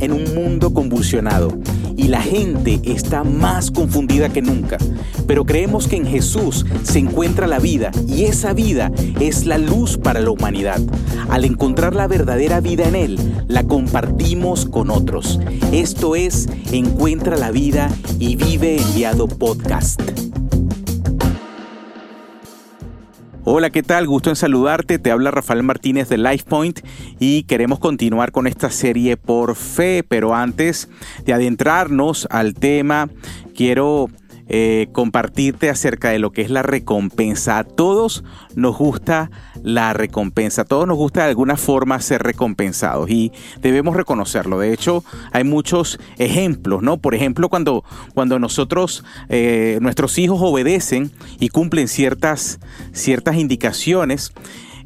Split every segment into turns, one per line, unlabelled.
En un mundo convulsionado y la gente está más confundida que nunca, pero creemos que en Jesús se encuentra la vida y esa vida es la luz para la humanidad. Al encontrar la verdadera vida en Él, la compartimos con otros. Esto es Encuentra la vida y vive enviado podcast. Hola, ¿qué tal? Gusto en saludarte. Te habla Rafael Martínez de LifePoint y queremos continuar con esta serie por fe, pero antes de adentrarnos al tema, quiero eh, compartirte acerca de lo que es la recompensa. A todos nos gusta la recompensa, a todos nos gusta de alguna forma ser recompensados y debemos reconocerlo. De hecho, hay muchos ejemplos, ¿no? Por ejemplo, cuando, cuando nosotros, eh, nuestros hijos obedecen y cumplen ciertas, ciertas indicaciones,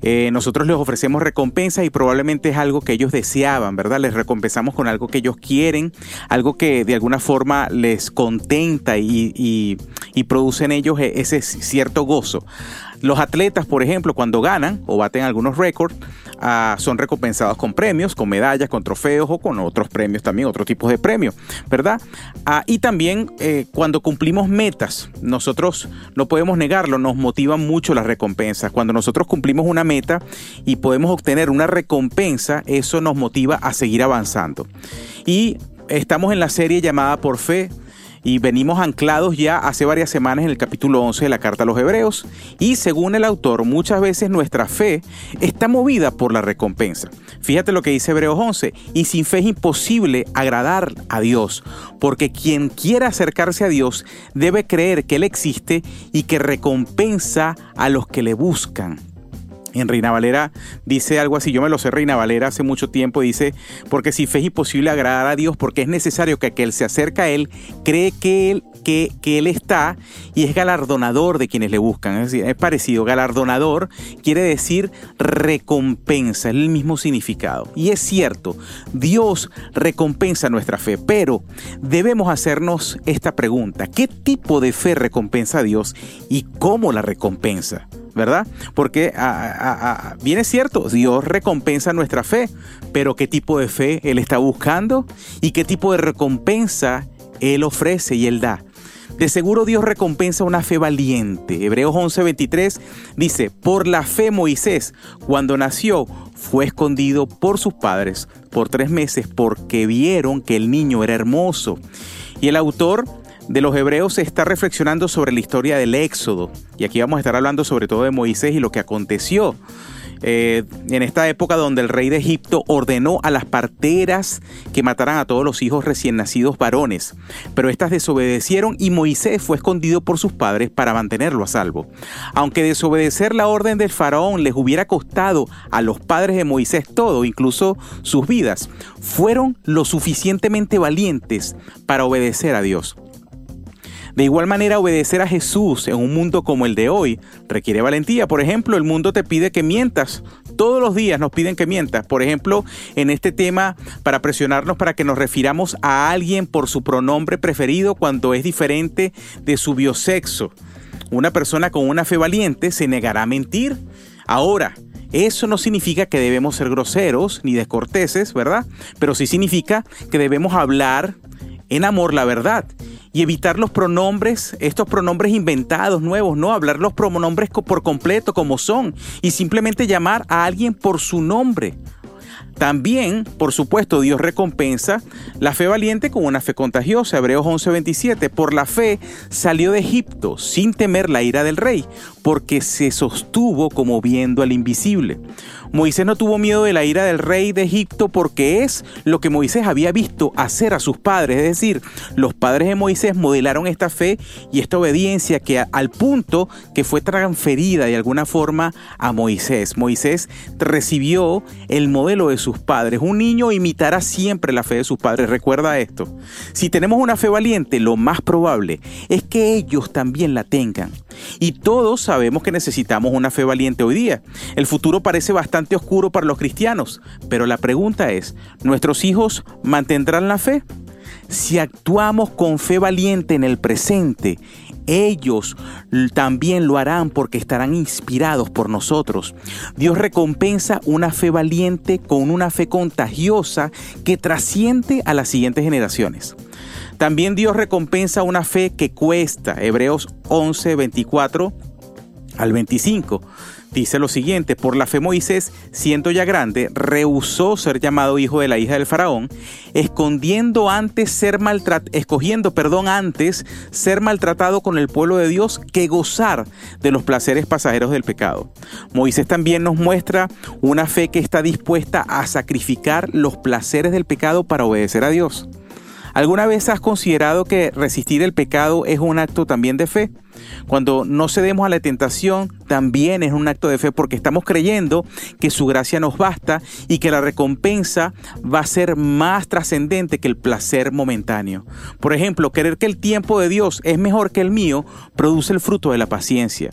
eh, nosotros les ofrecemos recompensa y probablemente es algo que ellos deseaban, ¿verdad? Les recompensamos con algo que ellos quieren, algo que de alguna forma les contenta y, y, y produce en ellos e-, ese cierto gozo. Los atletas, por ejemplo, cuando ganan o baten algunos récords, ah, son recompensados con premios, con medallas, con trofeos o con otros premios también, otros tipos de premios, ¿verdad? Ah, y también eh, cuando cumplimos metas, nosotros no podemos negarlo, nos motivan mucho las recompensas. Cuando nosotros cumplimos una meta y podemos obtener una recompensa, eso nos motiva a seguir avanzando. Y estamos en la serie llamada Por Fe y venimos anclados ya hace varias semanas en el capítulo 11 de la carta a los hebreos y según el autor muchas veces nuestra fe está movida por la recompensa. Fíjate lo que dice Hebreos 11, y sin fe es imposible agradar a Dios, porque quien quiera acercarse a Dios debe creer que Él existe y que recompensa a los que le buscan. En Reina Valera dice algo así, yo me lo sé Reina Valera hace mucho tiempo, dice, porque si fe es imposible agradar a Dios, porque es necesario que aquel se acerca a Él, cree que Él, que, que Él está y es galardonador de quienes le buscan. Es decir, es parecido, galardonador quiere decir recompensa, es el mismo significado. Y es cierto, Dios recompensa nuestra fe, pero debemos hacernos esta pregunta, ¿qué tipo de fe recompensa a Dios y cómo la recompensa? ¿Verdad? Porque bien es cierto, Dios recompensa nuestra fe, pero ¿qué tipo de fe Él está buscando? ¿Y qué tipo de recompensa Él ofrece y Él da? De seguro Dios recompensa una fe valiente. Hebreos 11:23 dice, por la fe Moisés, cuando nació, fue escondido por sus padres por tres meses porque vieron que el niño era hermoso. Y el autor de los hebreos se está reflexionando sobre la historia del Éxodo. Y aquí vamos a estar hablando sobre todo de Moisés y lo que aconteció. Eh, en esta época donde el rey de Egipto ordenó a las parteras que mataran a todos los hijos recién nacidos varones, pero éstas desobedecieron y Moisés fue escondido por sus padres para mantenerlo a salvo. Aunque desobedecer la orden del faraón les hubiera costado a los padres de Moisés todo, incluso sus vidas, fueron lo suficientemente valientes para obedecer a Dios. De igual manera, obedecer a Jesús en un mundo como el de hoy requiere valentía. Por ejemplo, el mundo te pide que mientas. Todos los días nos piden que mientas. Por ejemplo, en este tema, para presionarnos para que nos refiramos a alguien por su pronombre preferido cuando es diferente de su biosexo. Una persona con una fe valiente se negará a mentir. Ahora, eso no significa que debemos ser groseros ni descorteses, ¿verdad? Pero sí significa que debemos hablar en amor la verdad y evitar los pronombres, estos pronombres inventados, nuevos, no hablar los pronombres por completo como son y simplemente llamar a alguien por su nombre. También, por supuesto, Dios recompensa la fe valiente con una fe contagiosa. Hebreos 11:27. Por la fe salió de Egipto sin temer la ira del rey, porque se sostuvo como viendo al invisible. Moisés no tuvo miedo de la ira del rey de Egipto porque es lo que Moisés había visto hacer a sus padres. Es decir, los padres de Moisés modelaron esta fe y esta obediencia que al punto que fue transferida de alguna forma a Moisés. Moisés recibió el modelo de sus padres. Un niño imitará siempre la fe de sus padres. Recuerda esto. Si tenemos una fe valiente, lo más probable es que ellos también la tengan. Y todos sabemos que necesitamos una fe valiente hoy día. El futuro parece bastante oscuro para los cristianos, pero la pregunta es, ¿nuestros hijos mantendrán la fe? Si actuamos con fe valiente en el presente, ellos también lo harán porque estarán inspirados por nosotros. Dios recompensa una fe valiente con una fe contagiosa que trasciende a las siguientes generaciones. También Dios recompensa una fe que cuesta. Hebreos 11, 24 al 25. Dice lo siguiente, por la fe Moisés, siendo ya grande, rehusó ser llamado hijo de la hija del faraón, escondiendo antes ser maltratado, escogiendo, perdón, antes ser maltratado con el pueblo de Dios que gozar de los placeres pasajeros del pecado. Moisés también nos muestra una fe que está dispuesta a sacrificar los placeres del pecado para obedecer a Dios. ¿Alguna vez has considerado que resistir el pecado es un acto también de fe? Cuando no cedemos a la tentación, también es un acto de fe porque estamos creyendo que su gracia nos basta y que la recompensa va a ser más trascendente que el placer momentáneo. Por ejemplo, creer que el tiempo de Dios es mejor que el mío produce el fruto de la paciencia.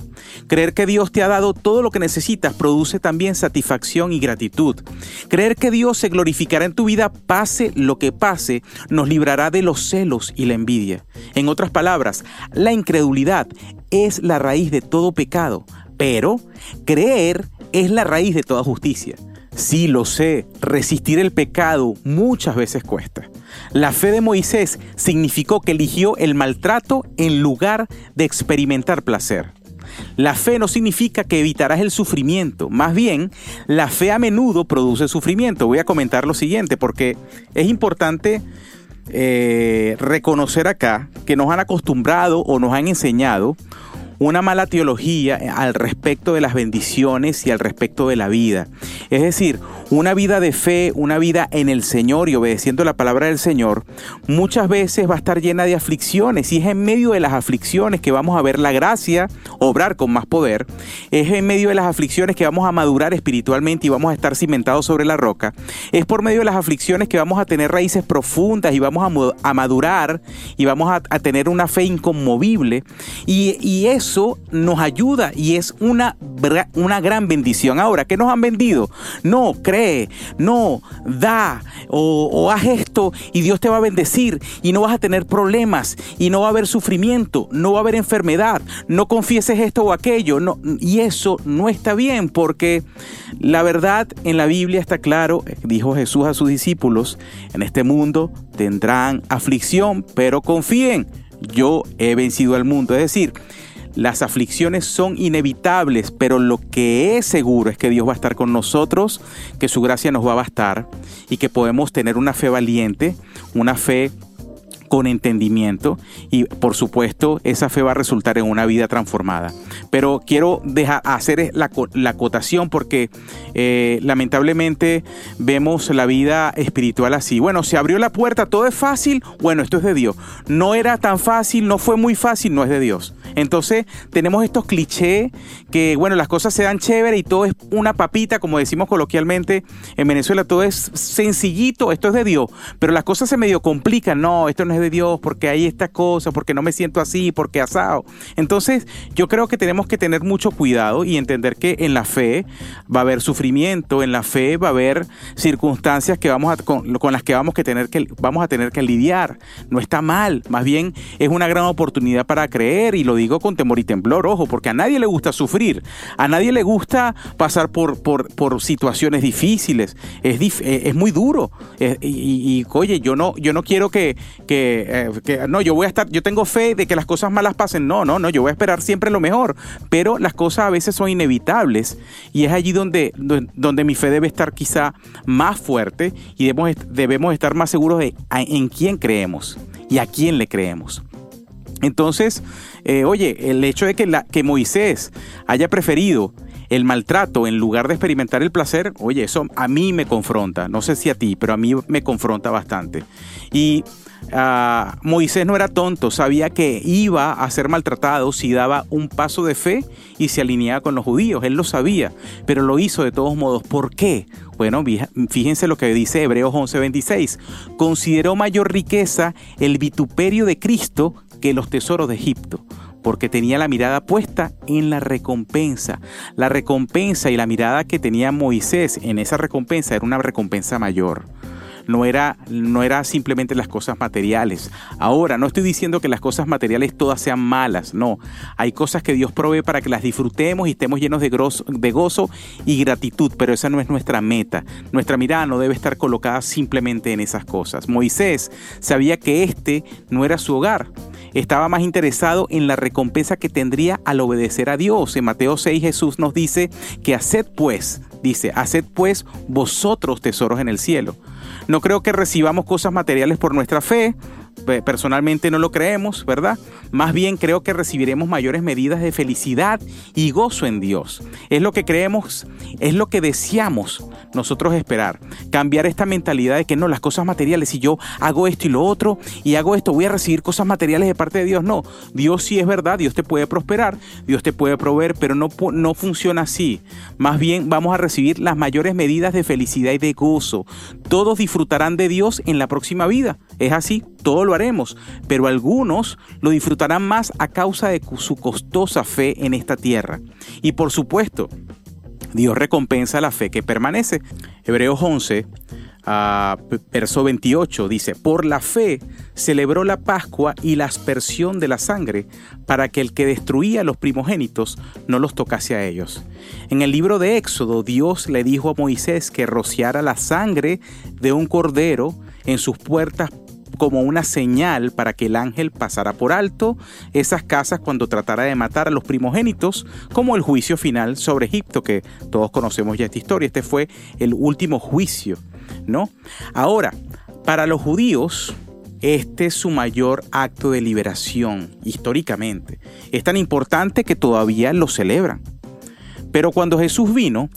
Creer que Dios te ha dado todo lo que necesitas produce también satisfacción y gratitud. Creer que Dios se glorificará en tu vida pase lo que pase, nos librará de los celos y la envidia. En otras palabras, la incredulidad es la raíz de todo pecado, pero creer es la raíz de toda justicia. Sí, lo sé, resistir el pecado muchas veces cuesta. La fe de Moisés significó que eligió el maltrato en lugar de experimentar placer. La fe no significa que evitarás el sufrimiento, más bien la fe a menudo produce sufrimiento. Voy a comentar lo siguiente porque es importante eh, reconocer acá que nos han acostumbrado o nos han enseñado una mala teología al respecto de las bendiciones y al respecto de la vida. Es decir, una vida de fe, una vida en el Señor y obedeciendo la palabra del Señor, muchas veces va a estar llena de aflicciones y es en medio de las aflicciones que vamos a ver la gracia obrar con más poder, es en medio de las aflicciones que vamos a madurar espiritualmente y vamos a estar cimentados sobre la roca, es por medio de las aflicciones que vamos a tener raíces profundas y vamos a, madurar y vamos a, tener una fe inconmovible y, y, eso nos ayuda y es una, una gran bendición. Ahora, ¿qué nos han vendido? No, no, da o, haz esto y Dios te va a bendecir y no vas a tener problemas y no va a haber sufrimiento, no va a haber enfermedad, no confieses esto o aquello, no, y eso no está bien porque la verdad en la Biblia está claro, dijo Jesús a sus discípulos, en este mundo tendrán aflicción, pero confíen, yo he vencido al mundo, es decir, las aflicciones son inevitables, pero lo que es seguro es que Dios va a estar con nosotros, que su gracia nos va a bastar y que podemos tener una fe valiente, una fe con entendimiento y por supuesto esa fe va a resultar en una vida transformada. Pero quiero dejar, hacer la, la acotación porque eh, lamentablemente vemos la vida espiritual así. Bueno, se abrió la puerta, todo es fácil, bueno, esto es de Dios. No era tan fácil, no fue muy fácil, no es de Dios. Entonces tenemos estos clichés que, bueno, las cosas se dan chévere y todo es una papita, como decimos coloquialmente en Venezuela, todo es sencillito, esto es de Dios, pero las cosas se medio complican, no, esto no es de Dios, porque hay esta cosa, porque no me siento así, porque asado. Entonces yo creo que tenemos que tener mucho cuidado y entender que en la fe va a haber sufrimiento, en la fe va a haber circunstancias que vamos a, con, las que vamos, que tener que vamos a tener que lidiar. No está mal, más bien es una gran oportunidad para creer y lo digo digo con temor y temblor, ojo, porque a nadie le gusta sufrir, a nadie le gusta pasar por, por, por situaciones difíciles, es, eh, es muy duro. Eh, y, oye, yo no, yo no quiero que, eh, que, no, yo voy a estar, yo tengo fe de que las cosas malas pasen, no, no, no, yo voy a esperar siempre lo mejor, pero las cosas a veces son inevitables y es allí donde, donde mi fe debe estar quizá más fuerte y debemos, debemos estar más seguros de en quién creemos y a quién le creemos. Entonces, eh, oye, el hecho de que, la, que Moisés haya preferido el maltrato en lugar de experimentar el placer, oye, eso a mí me confronta. No sé si a ti, pero a mí me confronta bastante. Y ah, Moisés no era tonto, sabía que iba a ser maltratado si daba un paso de fe y se alineaba con los judíos. Él lo sabía, pero lo hizo de todos modos. ¿Por qué? Bueno, fíjense lo que dice Hebreos 11:26. Consideró mayor riqueza el vituperio de Cristo que los tesoros de Egipto, porque tenía la mirada puesta en la recompensa. La recompensa y la mirada que tenía Moisés en esa recompensa era una recompensa mayor. No era, no era simplemente las cosas materiales. Ahora, no estoy diciendo que las cosas materiales todas sean malas, no. Hay cosas que Dios provee para que las disfrutemos y estemos llenos de, de gozo y gratitud, pero esa no es nuestra meta. Nuestra mirada no debe estar colocada simplemente en esas cosas. Moisés sabía que este no era su hogar estaba más interesado en la recompensa que tendría al obedecer a Dios. En Mateo 6 Jesús nos dice que haced pues, dice, haced pues vosotros tesoros en el cielo. No creo que recibamos cosas materiales por nuestra fe, personalmente no lo creemos, ¿verdad? Más bien creo que recibiremos mayores medidas de felicidad y gozo en Dios. Es lo que creemos, es lo que deseamos nosotros esperar. Cambiar esta mentalidad de que no, las cosas materiales, si yo hago esto y lo otro y hago esto, voy a recibir cosas materiales de parte de Dios. No, Dios sí es verdad, Dios te puede prosperar, Dios te puede proveer, pero no, no funciona así. Más bien vamos a recibir las mayores medidas de felicidad y de gozo. Todos disfrutarán de Dios en la próxima vida. Es así, todos lo haremos, pero algunos lo disfrutarán más a causa de su costosa fe en esta tierra. Y por supuesto, Dios recompensa la fe que permanece. Hebreos 11, ah, verso 28 dice, por la fe celebró la Pascua y la aspersión de la sangre para que el que destruía a los primogénitos no los tocase a ellos. En el libro de Éxodo, Dios le dijo a Moisés que rociara la sangre de un cordero en sus puertas como una señal para que el ángel pasara por alto esas casas cuando tratara de matar a los primogénitos, como el juicio final sobre Egipto, que todos conocemos ya esta historia. Este fue el último juicio, ¿no? Ahora, para los judíos, este es su mayor acto de liberación históricamente. Es tan importante que todavía lo celebran. Pero cuando Jesús vino,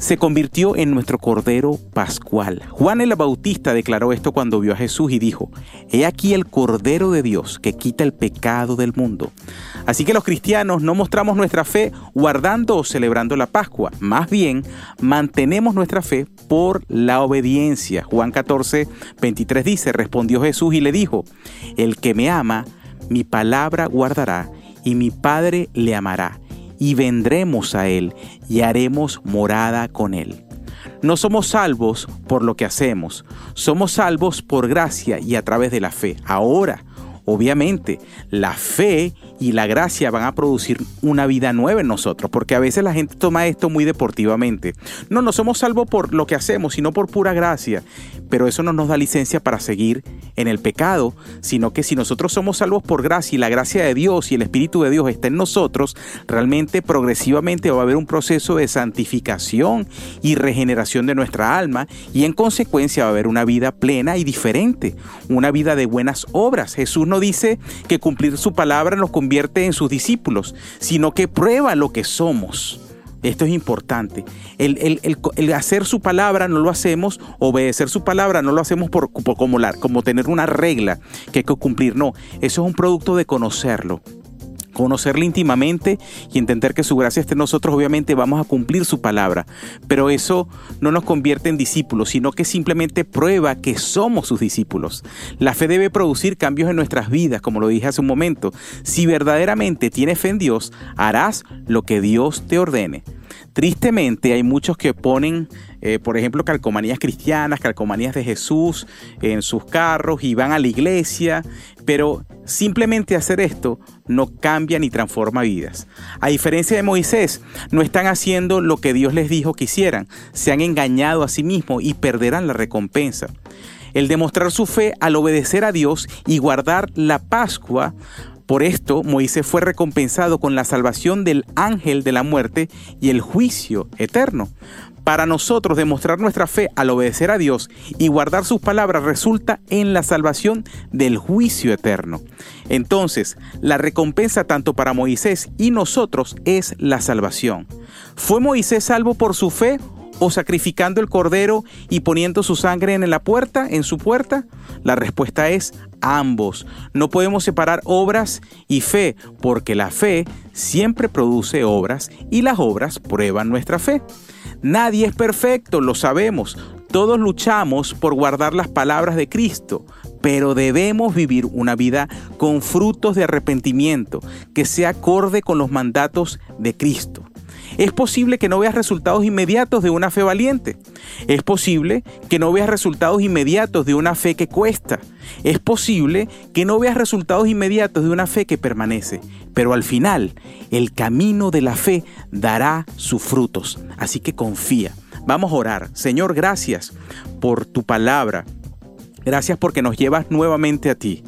se convirtió en nuestro Cordero Pascual. Juan el Bautista declaró esto cuando vio a Jesús y dijo, He aquí el Cordero de Dios que quita el pecado del mundo. Así que los cristianos no mostramos nuestra fe guardando o celebrando la Pascua, más bien mantenemos nuestra fe por la obediencia. Juan 14, 23 dice, respondió Jesús y le dijo, El que me ama, mi palabra guardará y mi Padre le amará y vendremos a Él y haremos morada con Él. No somos salvos por lo que hacemos, somos salvos por gracia y a través de la fe. Ahora, obviamente, la fe y la gracia van a producir una vida nueva en nosotros, porque a veces la gente toma esto muy deportivamente. No, no somos salvos por lo que hacemos, sino por pura gracia, pero eso no nos da licencia para seguir en el pecado, sino que si nosotros somos salvos por gracia y la gracia de Dios y el Espíritu de Dios está en nosotros, realmente progresivamente va a haber un proceso de santificación y regeneración de nuestra alma y en consecuencia va a haber una vida plena y diferente, una vida de buenas obras. Jesús no dice que cumplir su palabra nos convierte en sus discípulos, sino que prueba lo que somos. Esto es importante. El, hacer su palabra no lo hacemos, obedecer su palabra no lo hacemos por, como, como tener una regla que hay que cumplir. No, eso es un producto de conocerlo conocerle íntimamente y entender que su gracia esté en nosotros, obviamente vamos a cumplir su palabra. Pero eso no nos convierte en discípulos, sino que simplemente prueba que somos sus discípulos. La fe debe producir cambios en nuestras vidas, como lo dije hace un momento. Si verdaderamente tienes fe en Dios, harás lo que Dios te ordene. Tristemente hay muchos que ponen, eh, por ejemplo, calcomanías cristianas, calcomanías de Jesús en sus carros y van a la iglesia, pero simplemente hacer esto no cambia ni transforma vidas. A diferencia de Moisés, no están haciendo lo que Dios les dijo que hicieran, se han engañado a sí mismos y perderán la recompensa. El demostrar su fe al obedecer a Dios y guardar la Pascua por esto, Moisés fue recompensado con la salvación del ángel de la muerte y el juicio eterno. Para nosotros demostrar nuestra fe al obedecer a Dios y guardar sus palabras resulta en la salvación del juicio eterno. Entonces, la recompensa tanto para Moisés y nosotros es la salvación. ¿Fue Moisés salvo por su fe o sacrificando el cordero y poniendo su sangre en la puerta, en su puerta? La respuesta es ambos. No podemos separar obras y fe, porque la fe siempre produce obras y las obras prueban nuestra fe. Nadie es perfecto, lo sabemos. Todos luchamos por guardar las palabras de Cristo, pero debemos vivir una vida con frutos de arrepentimiento que sea acorde con los mandatos de Cristo. Es posible que no veas resultados inmediatos de una fe valiente. Es posible que no veas resultados inmediatos de una fe que cuesta. Es posible que no veas resultados inmediatos de una fe que permanece. Pero al final, el camino de la fe dará sus frutos. Así que confía. Vamos a orar. Señor, gracias por tu palabra. Gracias porque nos llevas nuevamente a ti.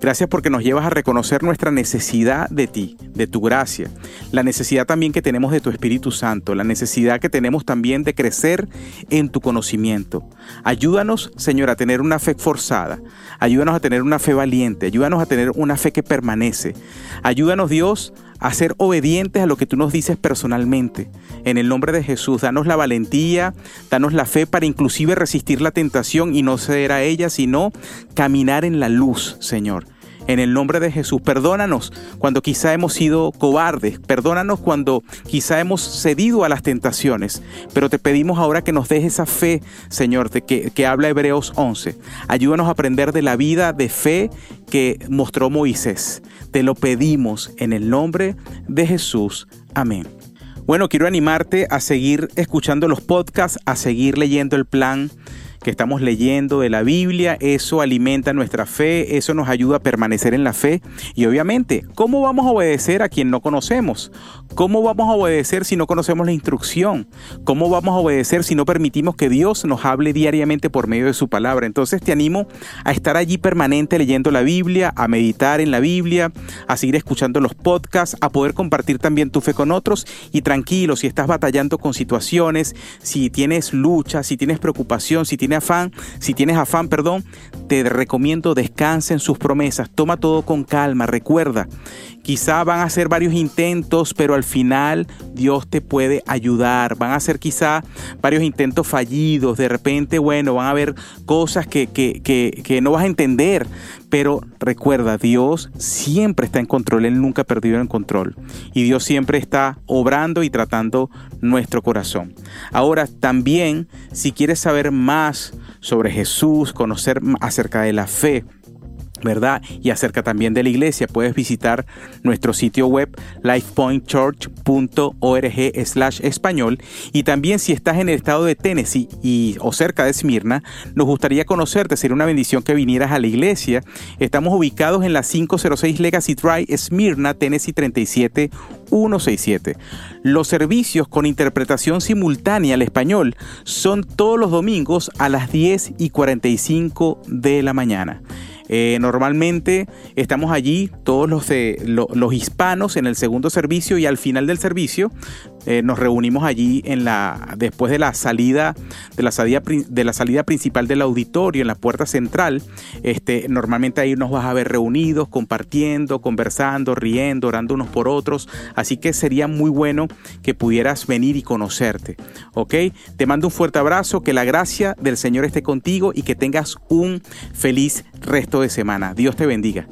Gracias porque nos llevas a reconocer nuestra necesidad de ti, de tu gracia, la necesidad también que tenemos de tu Espíritu Santo, la necesidad que tenemos también de crecer en tu conocimiento. Ayúdanos, Señor, a tener una fe forzada, ayúdanos a tener una fe valiente, ayúdanos a tener una fe que permanece. Ayúdanos, Dios, a ser obedientes a lo que tú nos dices personalmente. En el nombre de Jesús, danos la valentía, danos la fe para inclusive resistir la tentación y no ceder a ella, sino caminar en la luz, Señor en el nombre de Jesús. Perdónanos cuando quizá hemos sido cobardes, perdónanos cuando quizá hemos cedido a las tentaciones, pero te pedimos ahora que nos des esa fe, Señor, de que, que habla Hebreos 11. Ayúdanos a aprender de la vida de fe que mostró Moisés. Te lo pedimos en el nombre de Jesús. Amén. Bueno, quiero animarte a seguir escuchando los podcasts, a seguir leyendo el plan que estamos leyendo de la Biblia, eso alimenta nuestra fe, eso nos ayuda a permanecer en la fe y obviamente, ¿cómo vamos a obedecer a quien no conocemos? ¿Cómo vamos a obedecer si no conocemos la instrucción? ¿Cómo vamos a obedecer si no permitimos que Dios nos hable diariamente por medio de su palabra? Entonces te animo a estar allí permanente leyendo la Biblia, a meditar en la Biblia, a seguir escuchando los podcasts, a poder compartir también tu fe con otros y tranquilo, si estás batallando con situaciones, si tienes lucha, si tienes preocupación, si tienes afán, si tienes afán, perdón, te recomiendo descansa en sus promesas, toma todo con calma, recuerda, quizá van a ser varios intentos, pero al final Dios te puede ayudar, van a ser quizá varios intentos fallidos, de repente, bueno, van a haber cosas que, que, que, que no vas a entender, pero recuerda, Dios siempre está en control, Él nunca ha perdido el control. Y Dios siempre está obrando y tratando nuestro corazón. Ahora, también, si quieres saber más sobre Jesús, conocer acerca de la fe, ¿verdad? Y acerca también de la iglesia, puedes visitar nuestro sitio web lifepointchurch.org slash español y también si estás en el estado de Tennessee o cerca de Smyrna, nos gustaría conocerte, sería una bendición que vinieras a la iglesia. Estamos ubicados en la 506 Legacy Drive, Smyrna, Tennessee 37167. Los servicios con interpretación simultánea al español son todos los domingos a las 10 y 45 de la mañana. Eh, normalmente estamos allí todos los, los hispanos en el segundo servicio y al final del servicio eh, nos reunimos allí en la, después de la salida, de la salida, de la salida principal del auditorio, en la puerta central. Este, normalmente ahí nos vas a ver reunidos, compartiendo, conversando, riendo, orando unos por otros. Así que sería muy bueno que pudieras venir y conocerte. ¿Ok? Te mando un fuerte abrazo, que la gracia del Señor esté contigo y que tengas un feliz resto de semana. Dios te bendiga.